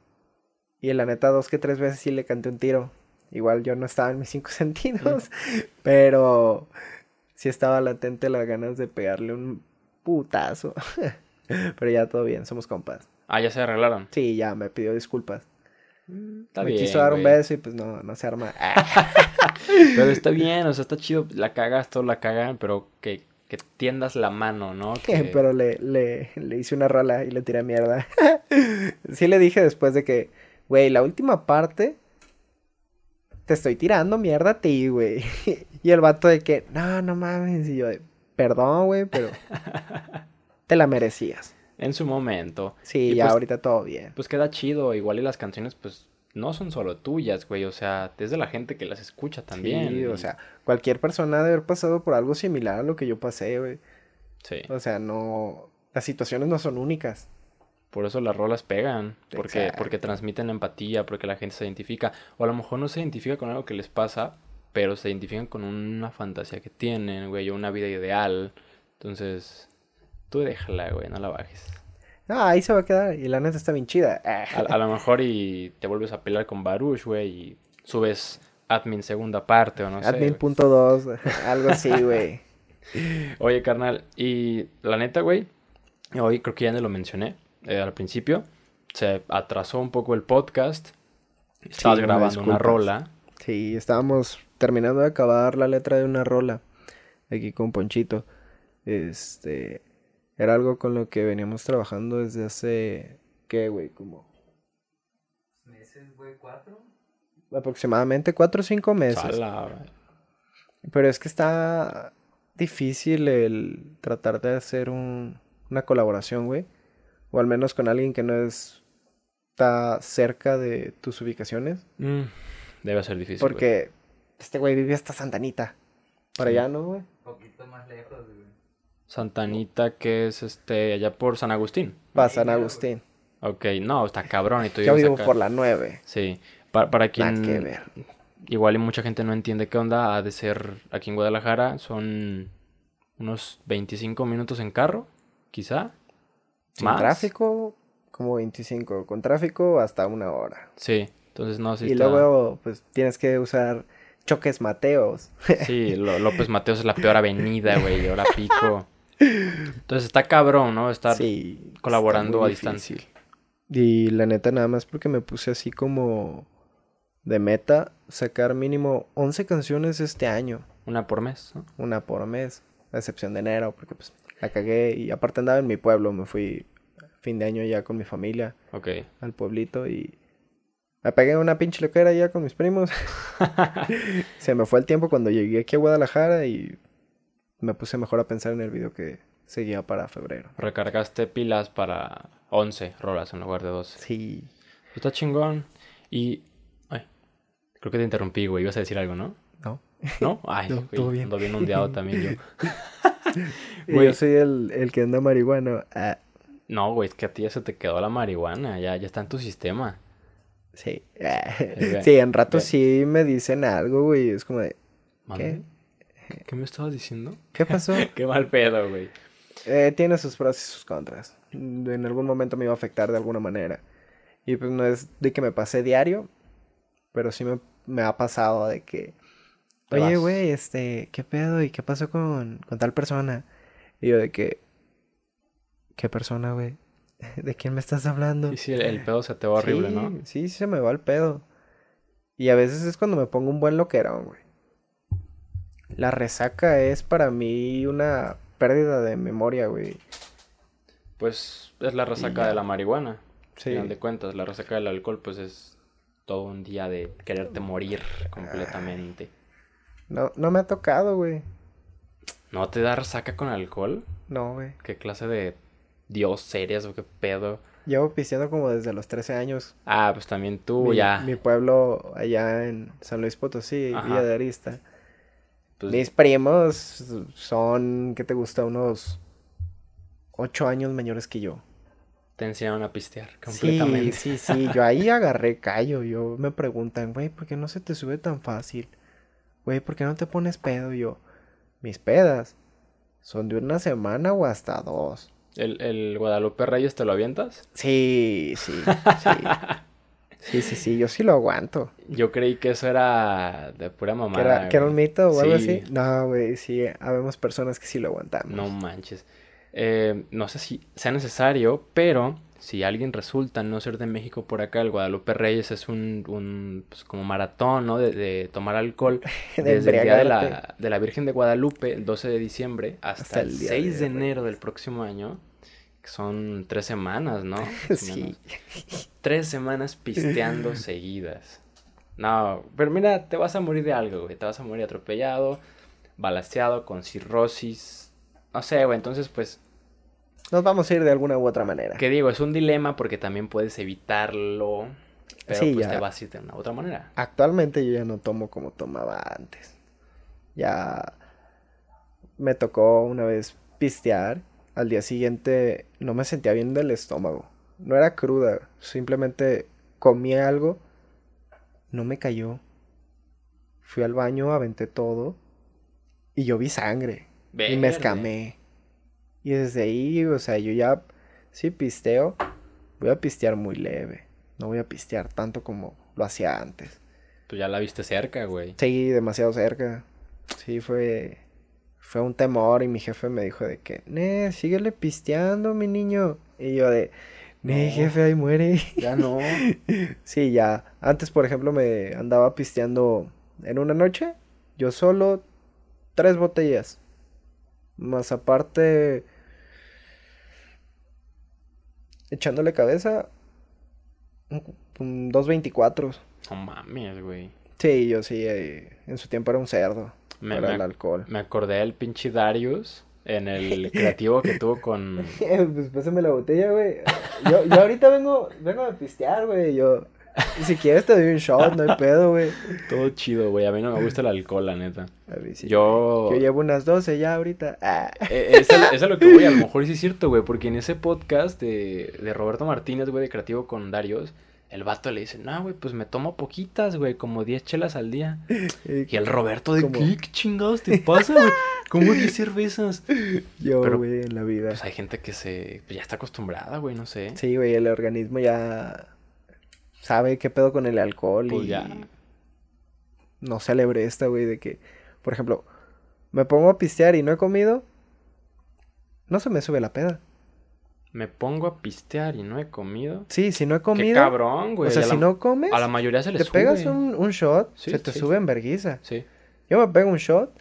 Y en la neta, dos que tres veces sí le canté un tiro. Igual yo no estaba en mis cinco sentidos. Pero sí estaba latente las ganas de pegarle un putazo. pero ya todo bien, somos compas. Ah, ya se arreglaron. Sí, ya me pidió disculpas. Mm, está me quiso dar un beso y pues no, no se arma. pero está bien, o sea, está chido. La cagas, todos la cagan, pero que, que tiendas la mano, ¿no? pero le, le, le hice una rola y le tiré mierda. sí le dije después de que, güey, la última parte te estoy tirando mierda a ti, güey. y el vato de que, no, no mames. Y yo de, perdón, güey, pero te la merecías en su momento. Sí, ya pues, ahorita todo bien. Pues queda chido, igual y las canciones pues no son solo tuyas, güey, o sea, es de la gente que las escucha también. Sí, o sea, cualquier persona debe haber pasado por algo similar a lo que yo pasé, güey. Sí. O sea, no, las situaciones no son únicas. Por eso las rolas pegan, porque, porque transmiten empatía, porque la gente se identifica, o a lo mejor no se identifica con algo que les pasa, pero se identifican con una fantasía que tienen, güey, o una vida ideal. Entonces, Tú déjala, güey, no la bajes. No, ahí se va a quedar. Y la neta está bien chida. A, lo mejor y te vuelves a pelear con Baruch, güey, y subes admin segunda parte o no sé. Admin punto dos, algo así, güey. Oye, carnal, y la neta, güey, hoy creo que ya no lo mencioné eh, al principio. Se atrasó un poco el podcast. Estabas grabando una rola. Sí, estábamos terminando de acabar la letra de una rola. Aquí con Ponchito. Este. Era algo con lo que veníamos trabajando desde hace, ¿qué, güey? Como... ¿Meses, güey? ¿Cuatro? Aproximadamente cuatro o cinco meses. Pero es que está difícil el tratar de hacer un, una colaboración, güey. O al menos con alguien que no es, está cerca de tus ubicaciones. Mm, debe ser difícil. Porque este güey vive hasta Santanita. Para allá, ¿no, güey? Un poquito más lejos, güey. Santanita, que es este, allá por San Agustín. Va, San Agustín. Ok, no, está cabrón. Y tú Yo vivo por la 9. Sí, para, para quien... que ver. Igual y mucha gente no entiende qué onda, ha de ser aquí en Guadalajara, son unos 25 minutos en carro, quizá. Sin tráfico, como 25. Con tráfico, hasta una hora. Sí, entonces no, sí Y luego, pues, tienes que usar choques Mateos. Sí, López Mateos es la peor avenida, güey, ahora pico. Entonces está cabrón, ¿no? Estar colaborando a distancia. Y la neta, nada más porque me puse así como de meta sacar mínimo 11 canciones este año. Una por mes, ¿no? Una por mes, a excepción de enero, porque pues la cagué y aparte andaba en mi pueblo, me fui fin de año ya con mi familia. Ok. Al pueblito y me pegué una pinche loquera ya con mis primos. Se me fue el tiempo cuando llegué aquí a Guadalajara y me puse mejor a pensar en el video que seguía para febrero. Recargaste pilas para 11 rolas en lugar de 12. Sí. Está chingón. Y. Ay, creo que te interrumpí, güey. Ibas a decir algo, ¿no? No. ¿No? Ay, no, todo bien. Ando bien ondeado también yo. Güey, yo soy el, el, que anda marihuana. Ah. No, güey, es que a ti ya se te quedó la marihuana. Ya, ya está en tu sistema. Sí. sí, en rato sí me dicen algo, güey. Es como de. ¿Qué? ¿Qué me estabas diciendo? ¿Qué pasó? Qué mal pedo, güey. Eh, tiene sus pros y sus contras. En algún momento me iba a afectar de alguna manera. Y pues no es de que me pase diario, pero sí me, me ha pasado de que. Oye, güey, este, ¿qué pedo? ¿Y qué pasó con, con tal persona? Y yo de que. ¿Qué persona, güey? ¿De quién me estás hablando? Y si el, pedo se te va horrible, ¿no? Sí, sí se me va el pedo. Y a veces es cuando me pongo un buen loquerón, güey. La resaca es para mí una pérdida de memoria, güey. Pues es la resaca de la marihuana. Sí. Al de cuentas, la resaca del alcohol, pues es todo un día de quererte morir completamente. No, no me ha tocado, güey. ¿No te da resaca con alcohol? No, güey. ¿Qué clase de dios eres o qué pedo? Llevo pisteando como desde los 13 años. Ah, pues también tú ya. Mi pueblo allá en San Luis Potosí, Villa de Arista. Pues Mis primos son, ¿qué te gusta? Unos 8 años mayores que yo. Te enseñaron a pistear completamente. Sí, sí, sí. Yo ahí agarré callo. Yo me preguntan, güey, ¿por qué no se te sube tan fácil? Güey, ¿por qué no te pones pedo? yo, mis pedas son de una semana o hasta dos. ¿El, el Guadalupe Reyes te lo avientas? Sí, sí, sí. Sí, sí, sí, yo sí lo aguanto. Yo creí que eso era de pura mamada. ¿Que era, ¿que era un mito o algo así? No, güey, sí, habemos personas que sí lo aguantamos. No manches. Eh, no sé si sea necesario, pero si alguien resulta no ser de México por acá, el Guadalupe Reyes es un, un pues, como maratón, ¿no? De, tomar alcohol desde el día de la, de la, Virgen de Guadalupe, el 12 de diciembre, hasta, el, 6 de, enero del próximo año. Que son tres semanas, ¿no? sí. Tres semanas pisteando seguidas. No, pero mira, te vas a morir de algo, güey. Te vas a morir atropellado, balaseado, con cirrosis. No sé, güey. Entonces, pues, nos vamos a ir de alguna u otra manera. Que digo, es un dilema porque también puedes evitarlo, pero pues te vas a ir de una u otra manera. Actualmente yo ya no tomo como tomaba antes. Ya me tocó una vez pistear. Al día siguiente no me sentía bien del estómago. No era cruda, simplemente comí algo, no me cayó. Fui al baño, aventé todo y yo vi sangre. Y me escamé. Y desde ahí, o sea, yo ya, si pisteo, voy a pistear muy leve. No voy a pistear tanto como lo hacía antes. Tú ya la viste cerca, güey. Sí, demasiado cerca. Sí, fue, fue un temor y mi jefe me dijo de que, ne, síguele pisteando, mi niño. Y yo de, ne, jefe, ahí muere. Ya no. sí, ya. Antes, por ejemplo, me andaba pisteando en una noche, yo solo, tres botellas. Más aparte, echándole cabeza, un, 2.24. No mames, güey. Sí, yo sí, eh, en su tiempo era un cerdo me, para el alcohol. Me acordé del pinche Darius en el creativo que tuvo con... pues pásame la botella, güey. Yo, yo ahorita vengo, vengo a pistear, güey. Yo, si quieres te doy un shot, no hay pedo, güey. Todo chido, güey. A mí no me gusta el alcohol, la neta. Yo... Yo llevo unas 12 ya ahorita. Ah. Eh, eso, es lo que voy. A lo mejor sí es cierto, güey. Porque en ese podcast de, de Roberto Martínez, güey, de Creativo con Darius, el vato le dice, no, güey, pues me tomo poquitas, güey, como 10 chelas al día. y el Roberto de, ¿qué, ¿qué chingados te pasa, güey? ¿Cómo 10 cervezas? Yo, güey, en la vida. Pues hay gente que se, pues ya está acostumbrada, güey, no sé. Sí, güey, el organismo ya sabe qué pedo con el alcohol pues y ya. no celebre esta, güey, de que, por ejemplo, me pongo a pistear y no he comido, no se me sube la peda. Me pongo a pistear y no he comido. Sí, si no he comido. Qué cabrón, güey. O sea, si no comes. A la mayoría se les Te pegas un, un shot, se te sube en verguiza. Sí. Yo me pego un shot.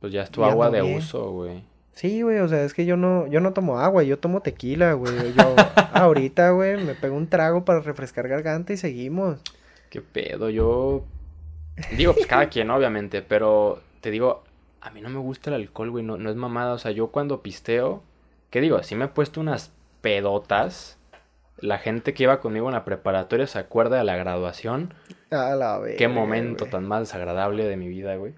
Pues ya es tu agua de uso, güey. Sí, güey, o sea, es que yo no, yo no tomo agua, yo tomo tequila, güey. Yo ahorita, güey, me pego un trago para refrescar garganta y seguimos. Qué pedo, yo digo, pues cada quien, obviamente, pero te digo, a mí no me gusta el alcohol, güey, no, no es mamada, o sea, yo cuando pisteo, ¿qué digo? Si me he puesto unas pedotas. La gente que iba conmigo en la preparatoria se acuerda de la graduación. A la vez. Qué momento tan más desagradable de mi vida, güey.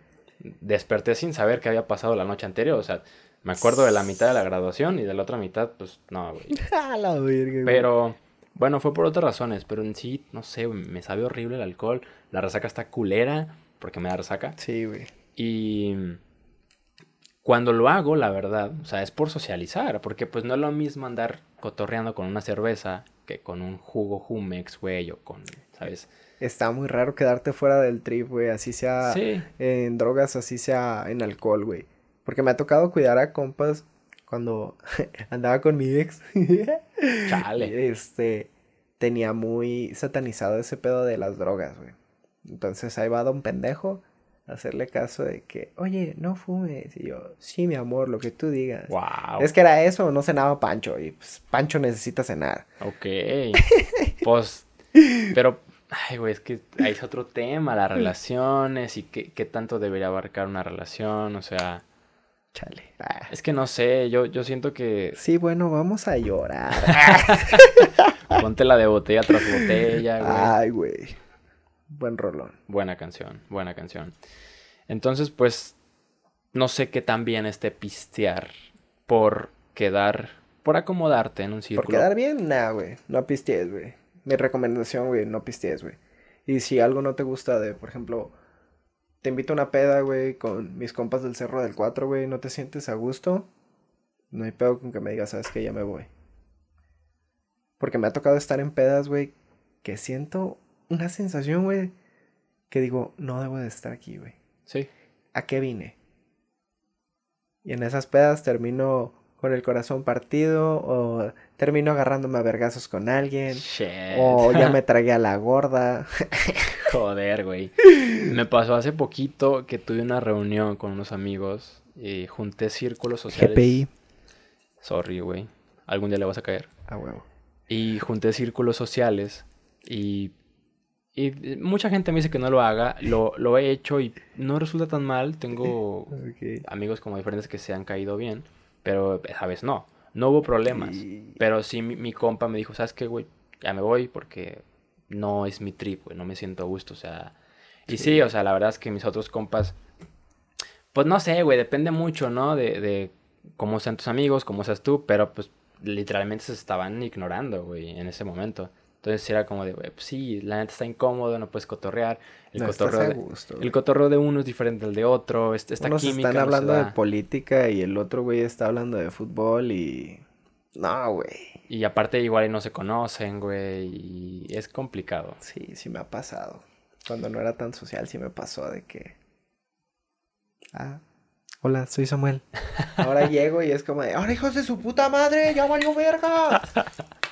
Desperté sin saber qué había pasado la noche anterior, o sea, me acuerdo de la mitad de la graduación y de la otra mitad, pues no, güey. la verga, Pero, bueno, fue por otras razones. Pero en sí, no sé, me sabe horrible el alcohol. La resaca está culera, porque me da resaca. Sí, güey. Y cuando lo hago, la verdad, o sea, es por socializar. Porque pues no es lo mismo andar cotorreando con una cerveza que con un jugo Jumex, güey, o con, ¿sabes? Está muy raro quedarte fuera del trip, güey. Así sea en drogas, así sea en alcohol, güey. Porque me ha tocado cuidar a compas cuando andaba con mi ex. Chale. Este, tenía muy satanizado ese pedo de las drogas, güey. Entonces ahí va don pendejo hacerle caso de que, oye, no fumes. Y yo, sí, mi amor, lo que tú digas. Wow. Es que era eso, no cenaba Pancho. Y pues Pancho necesita cenar. Ok. pues, pero, ay, güey, es que ahí es otro tema, las relaciones y qué, qué tanto debería abarcar una relación, o sea. Chale. Ah. Es que no sé, yo, yo siento que. Sí, bueno, vamos a llorar. Ponte la de botella tras botella, güey. Ay, güey. Buen rolón. Buena canción, buena canción. Entonces, pues, no sé qué tan bien esté pistear por quedar, por acomodarte en un círculo. Por quedar bien, nah, güey. No pistees, güey. Mi recomendación, güey, no pistees, güey. Y si algo no te gusta de, por ejemplo, te invito a una peda, güey, con mis compas del Cerro del 4, güey, no te sientes a gusto, no hay pedo con que me digas, sabes que ya me voy. Porque me ha tocado estar en pedas, güey, que siento una sensación, güey, que digo, no debo de estar aquí, güey. Sí. ¿A qué vine? Y en esas pedas termino con el corazón partido o termino agarrándome a vergazos con alguien. O ya me tragué a la gorda. Joder, güey. Me pasó hace poquito que tuve una reunión con unos amigos y junté círculos sociales. GPI. Sorry, güey. Algún día le vas a caer. A huevo. Y junté círculos sociales y y mucha gente me dice que no lo haga. Lo, lo he hecho y no resulta tan mal. Tengo amigos como diferentes que se han caído bien. Pero esa vez no. No hubo problemas. Pero sí mi, compa me dijo, ¿sabes qué, güey? Ya me voy porque no es mi trip, güey. No me siento a gusto. O sea... Y sí. o sea, la verdad es que mis otros compas... Pues no sé, güey. Depende mucho, ¿no? De, de cómo sean tus amigos, cómo seas tú. Pero pues literalmente se estaban ignorando, güey, en ese momento. Entonces era como de, pues sí, la neta está incómodo, no puedes cotorrear. El, cotorreo, de, el cotorreo de uno es diferente al de otro. Esta Unos química están hablando de política y el otro güey está hablando de fútbol y... No, güey. Y aparte igual no se conocen, güey, y es complicado. Sí, sí me ha pasado. Cuando no era tan social sí me pasó de que... Ah, hola, soy Samuel. Ahora llego y es como de, ahora hijos de su puta madre, ya valió verga.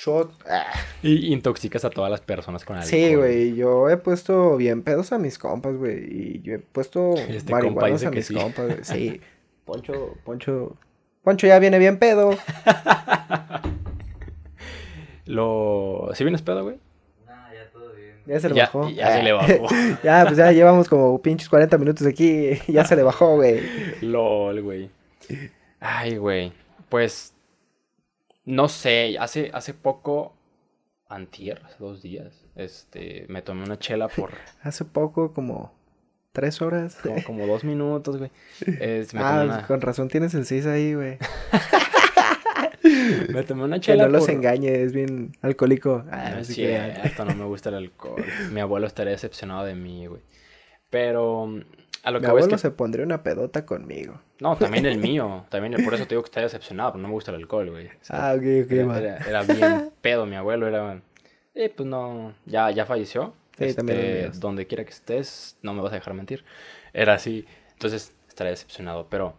shot. Ah. Y intoxicas a todas las personas con alcohol. Sí, güey. Yo he puesto bien pedos a mis compas, güey. Y yo he puesto este marihuanos a mis sí. compas, güey. Sí. Poncho, Poncho. Poncho ya viene bien pedo. Lo. ¿Sí vienes pedo, güey? Nah, ya todo bien. Ya se le bajó. Ya, se le bajó. ya, pues ya llevamos como pinches 40 minutos aquí. Ya se le bajó, güey. LOL, güey. Ay, güey. Pues no sé, hace, hace poco, antier, hace dos días, este, me tomé una chela por... hace poco, como tres horas. Como, dos minutos, güey. ah, con razón tienes el 6 ahí, güey. me tomé una chela Que no los engañe, es bien alcohólico. Ah, no es cierto, no me gusta el alcohol. Mi abuelo estaría decepcionado de mí, güey. Pero a lo Mi abuelo se pondría una pedota conmigo. No, también el mío. También por eso te digo que está decepcionado, porque no me gusta el alcohol, güey. ah, ok, ok, era, era, bien pedo mi abuelo, era... Eh, pues no, ya, ya falleció. Sí, también. Este, donde quiera que estés, no me vas a dejar mentir. Era así. Entonces, estaría decepcionado. Pero,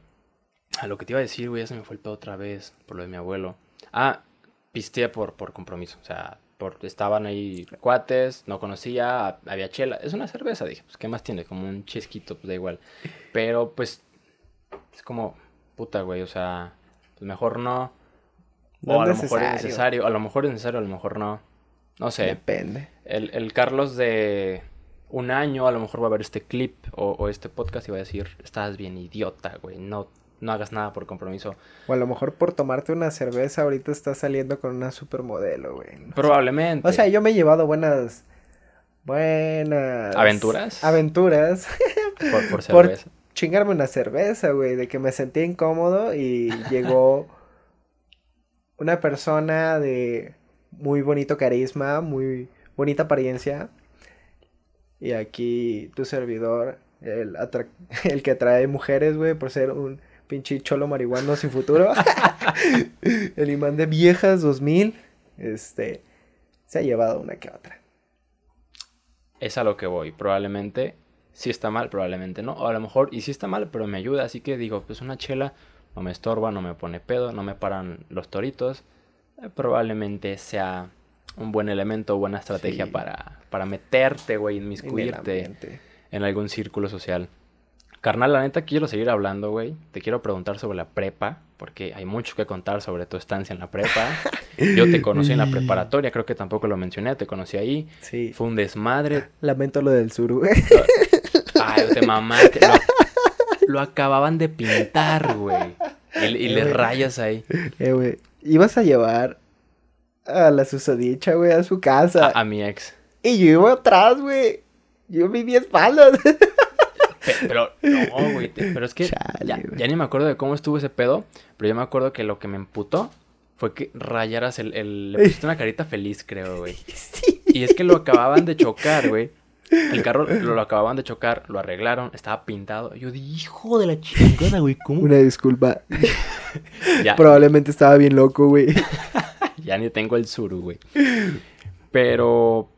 a lo que te iba a decir, güey, ya se me fue el pedo otra vez por lo de mi abuelo. Ah, pisté por, por compromiso. O sea, estaban ahí cuates, no conocía, había chela. Es una cerveza, dije, pues, ¿qué más tiene? Como un chisquito, pues da igual. Pero, pues, es como, puta, güey, o sea, pues mejor no. o a lo mejor es necesario, a lo mejor es necesario, a lo mejor no. No sé. Depende. El, el Carlos de un año a lo mejor va a ver este clip o, o este podcast y va a decir, estás bien idiota, güey, no no hagas nada por compromiso. O a lo mejor por tomarte una cerveza ahorita estás saliendo con una supermodelo, güey. Probablemente. O sea, yo me he llevado buenas... Buenas... ¿Aventuras? Aventuras. Por, por cerveza. Por chingarme una cerveza, güey. De que me sentí incómodo y llegó una persona de muy bonito carisma, muy bonita apariencia. Y aquí tu servidor, el, el que atrae mujeres, güey, por ser un pinche cholo marihuano sin futuro. el imán de viejas 2000, este, se ha llevado una que otra. Es a lo que voy, probablemente si está mal, probablemente no, o a lo mejor y si está mal, pero me ayuda, así que digo, pues una chela no me estorba, no me pone pedo, no me paran los toritos, eh, probablemente sea un buen elemento, buena estrategia para, para meterte, güey, inmiscuirte en algún círculo social. Carnal, la neta quiero seguir hablando, güey. Te quiero preguntar sobre la prepa, porque hay mucho que contar sobre tu estancia en la prepa. Yo te conocí en la preparatoria, creo que tampoco lo mencioné, te conocí ahí. Sí. Fue un desmadre. Lamento lo del sur, güey. Ay, te mamaste. Lo, acababan de pintar, güey. Y, le rayas ahí. Eh, güey. Ibas a llevar a la susodicha, güey, a su casa. A, mi ex. Y yo iba atrás, güey. Yo viví espaldas. Pero, no, güey. Pero es que ya, ni me acuerdo de cómo estuvo ese pedo. Pero yo me acuerdo que lo que me emputó fue que rayaras el. el le pusiste una carita feliz, creo, güey. Y es que lo acababan de chocar, güey. El carro lo, acababan de chocar, lo arreglaron, estaba pintado. Yo dije, hijo de la chingada, güey, ¿cómo? Una disculpa. Probablemente estaba bien loco, güey. ya ni tengo el suru, güey. Pero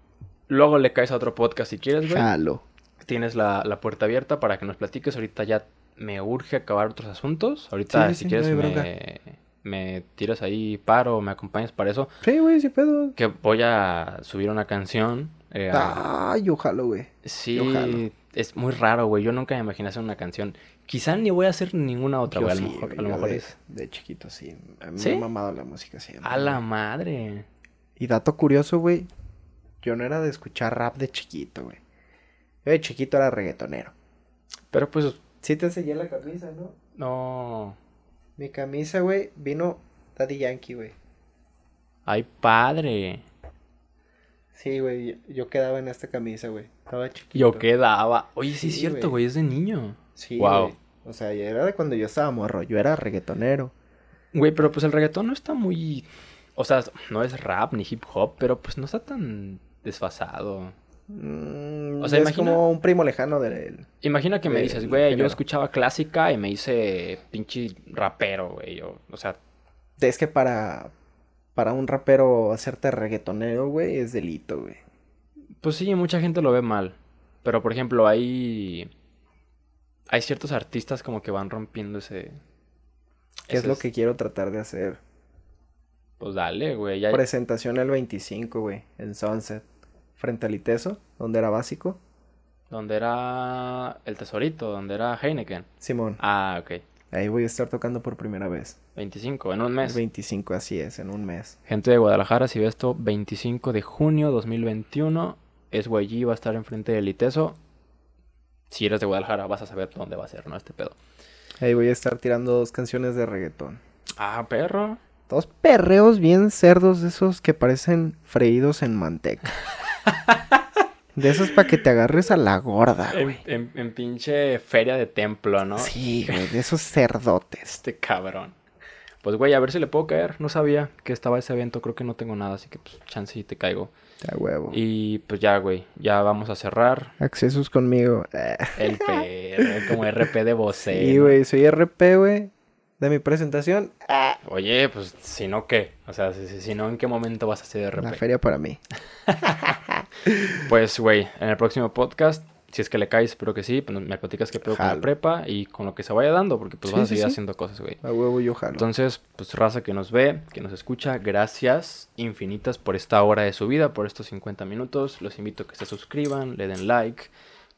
luego le caes a otro podcast si quieres, güey. Jalo tienes la, la, puerta abierta para que nos platiques. Ahorita ya me urge acabar otros asuntos. Ahorita, si quieres, me, me, tiras ahí paro me acompañas para eso. Sí, güey, sí pedo. Que voy a subir una canción. Eh, Ay, ojalá, güey. Sí, es muy raro, güey. Yo nunca me imaginé hacer una canción. Quizá ni voy a hacer ninguna otra, güey. a lo mejor, a lo mejor de, es. De chiquito, sí. A mí me ha mamado la música siempre. A la madre. Y dato curioso, güey. Yo no era de escuchar rap de chiquito, güey. Yo de chiquito era reggaetonero. Pero pues. Sí te enseñé la camisa, ¿no? No. Mi camisa, güey, vino Daddy Yankee, güey. Ay, padre. Sí, güey, yo quedaba en esta camisa, güey. Estaba chiquito. Yo quedaba. Oye, sí, es cierto, güey, es de niño. Sí, wow. O sea, era de cuando yo estaba morro, yo era reggaetonero. Güey, pero pues el reggaetón no está muy... O sea, no es rap ni hip hop, pero pues no está tan desfasado. Mm, o sea, es como un primo lejano de él. Imagina que me dices, güey, yo escuchaba clásica y me hice pinche rapero, güey. o sea. Es que para, para un rapero hacerte reggaetonero, güey, es delito, güey. Pues sí, mucha gente lo ve mal. Pero, por ejemplo, hay... Hay ciertos artistas como que van rompiendo ese... ¿Qué es lo que quiero tratar de hacer? Pues dale, güey. Presentación el 25, güey, en Sunset frente al Iteso, donde era básico. Donde era el tesorito, donde era Heineken. Simón. Ah, ok. Ahí voy a estar tocando por primera vez. 25, en un mes. 25, así es, en un mes. Gente de Guadalajara, si ve esto, 25 de junio 2021, es va a estar enfrente del Iteso. Si eres de Guadalajara, vas a saber dónde va a ser, ¿no? Este pedo. Ahí voy a estar tirando dos canciones de reggaetón. Ah, perro. Dos perreos bien cerdos, esos que parecen freídos en manteca. De esos para que te agarres a la gorda, güey. En, pinche feria de templo, ¿no? Sí, güey, de esos cerdotes. Este cabrón. Pues, güey, a ver si le puedo caer. No sabía que estaba ese evento. Creo que no tengo nada, así que, pues, chance y te caigo. A huevo. Y, pues, ya, güey. Ya vamos a cerrar. Accesos conmigo. El perro, como RP de voce. Sí, güey, soy RP, güey de mi presentación. Ah. Oye, pues si no, ¿qué? O sea, si, no, ¿en qué momento vas a hacer de repente? La feria para mí. pues, güey, en el próximo podcast, si es que le caes, espero que sí, pues me platicas qué pedo con la prepa y con lo que se vaya dando, porque pues vas a seguir haciendo cosas, güey. A huevo yo jalo. Entonces, pues raza que nos ve, que nos escucha, gracias infinitas por esta hora de su vida, por estos 50 minutos. Los invito a que se suscriban, le den like,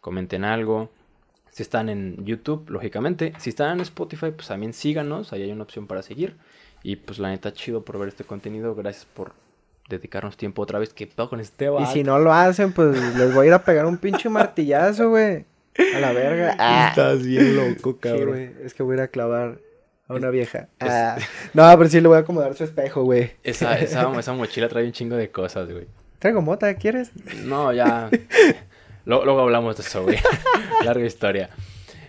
comenten algo. Si están en YouTube, lógicamente. Si están en Spotify, pues también síganos. Ahí hay una opción para seguir. Y pues la neta, chido por ver este contenido. Gracias por dedicarnos tiempo otra vez. Que pedo con este Y si no lo hacen, pues les voy a ir a pegar un pinche martillazo, güey. A la verga. Ah. Estás bien loco, cabrón. Sí, es que voy a ir a clavar a una vieja. Ah. No, pero sí le voy a acomodar su espejo, güey. Esa, esa, esa mochila trae un chingo de cosas, güey. Traigo mota, ¿quieres? No, ya. Luego, hablamos de eso, güey. Larga historia.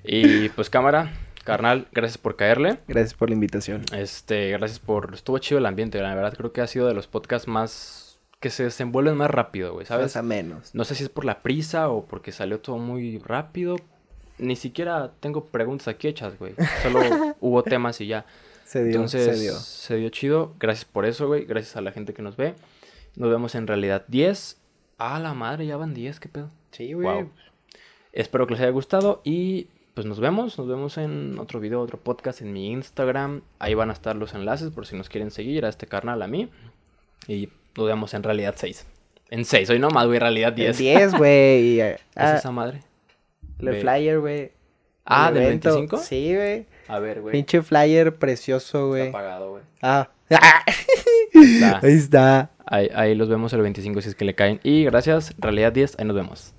Y pues cámara, carnal, gracias por caerle. Gracias por la invitación. Este, gracias por... Estuvo chido el ambiente, la verdad creo que ha sido de los podcasts más... que se desenvuelven más rápido, güey, ¿sabes? Más a menos. No sé si es por la prisa o porque salió todo muy rápido. Ni siquiera tengo preguntas aquí hechas, güey. Solo hubo temas y ya. Se dio, Entonces, se dio. Se dio chido. Gracias por eso, güey. Gracias a la gente que nos ve. Nos vemos en realidad 10. Ah, la madre, ya van 10, qué pedo. Sí, güey. Espero que les haya gustado y pues nos vemos. Nos vemos en otro video, otro podcast en mi Instagram. Ahí van a estar los enlaces por si nos quieren seguir a este canal, a mí. Y nos vemos en realidad 6. En 6, hoy nomás, güey, realidad 10. 10, güey. ¿Es esa madre? El flyer, güey. Ah, ¿del 25? Sí, güey. A ver, güey. Pinche flyer precioso, güey. Está apagado, güey. Ah. Ahí está. Ahí, ahí los vemos el 25 si es que le caen. Y gracias, Realidad 10, ahí nos vemos.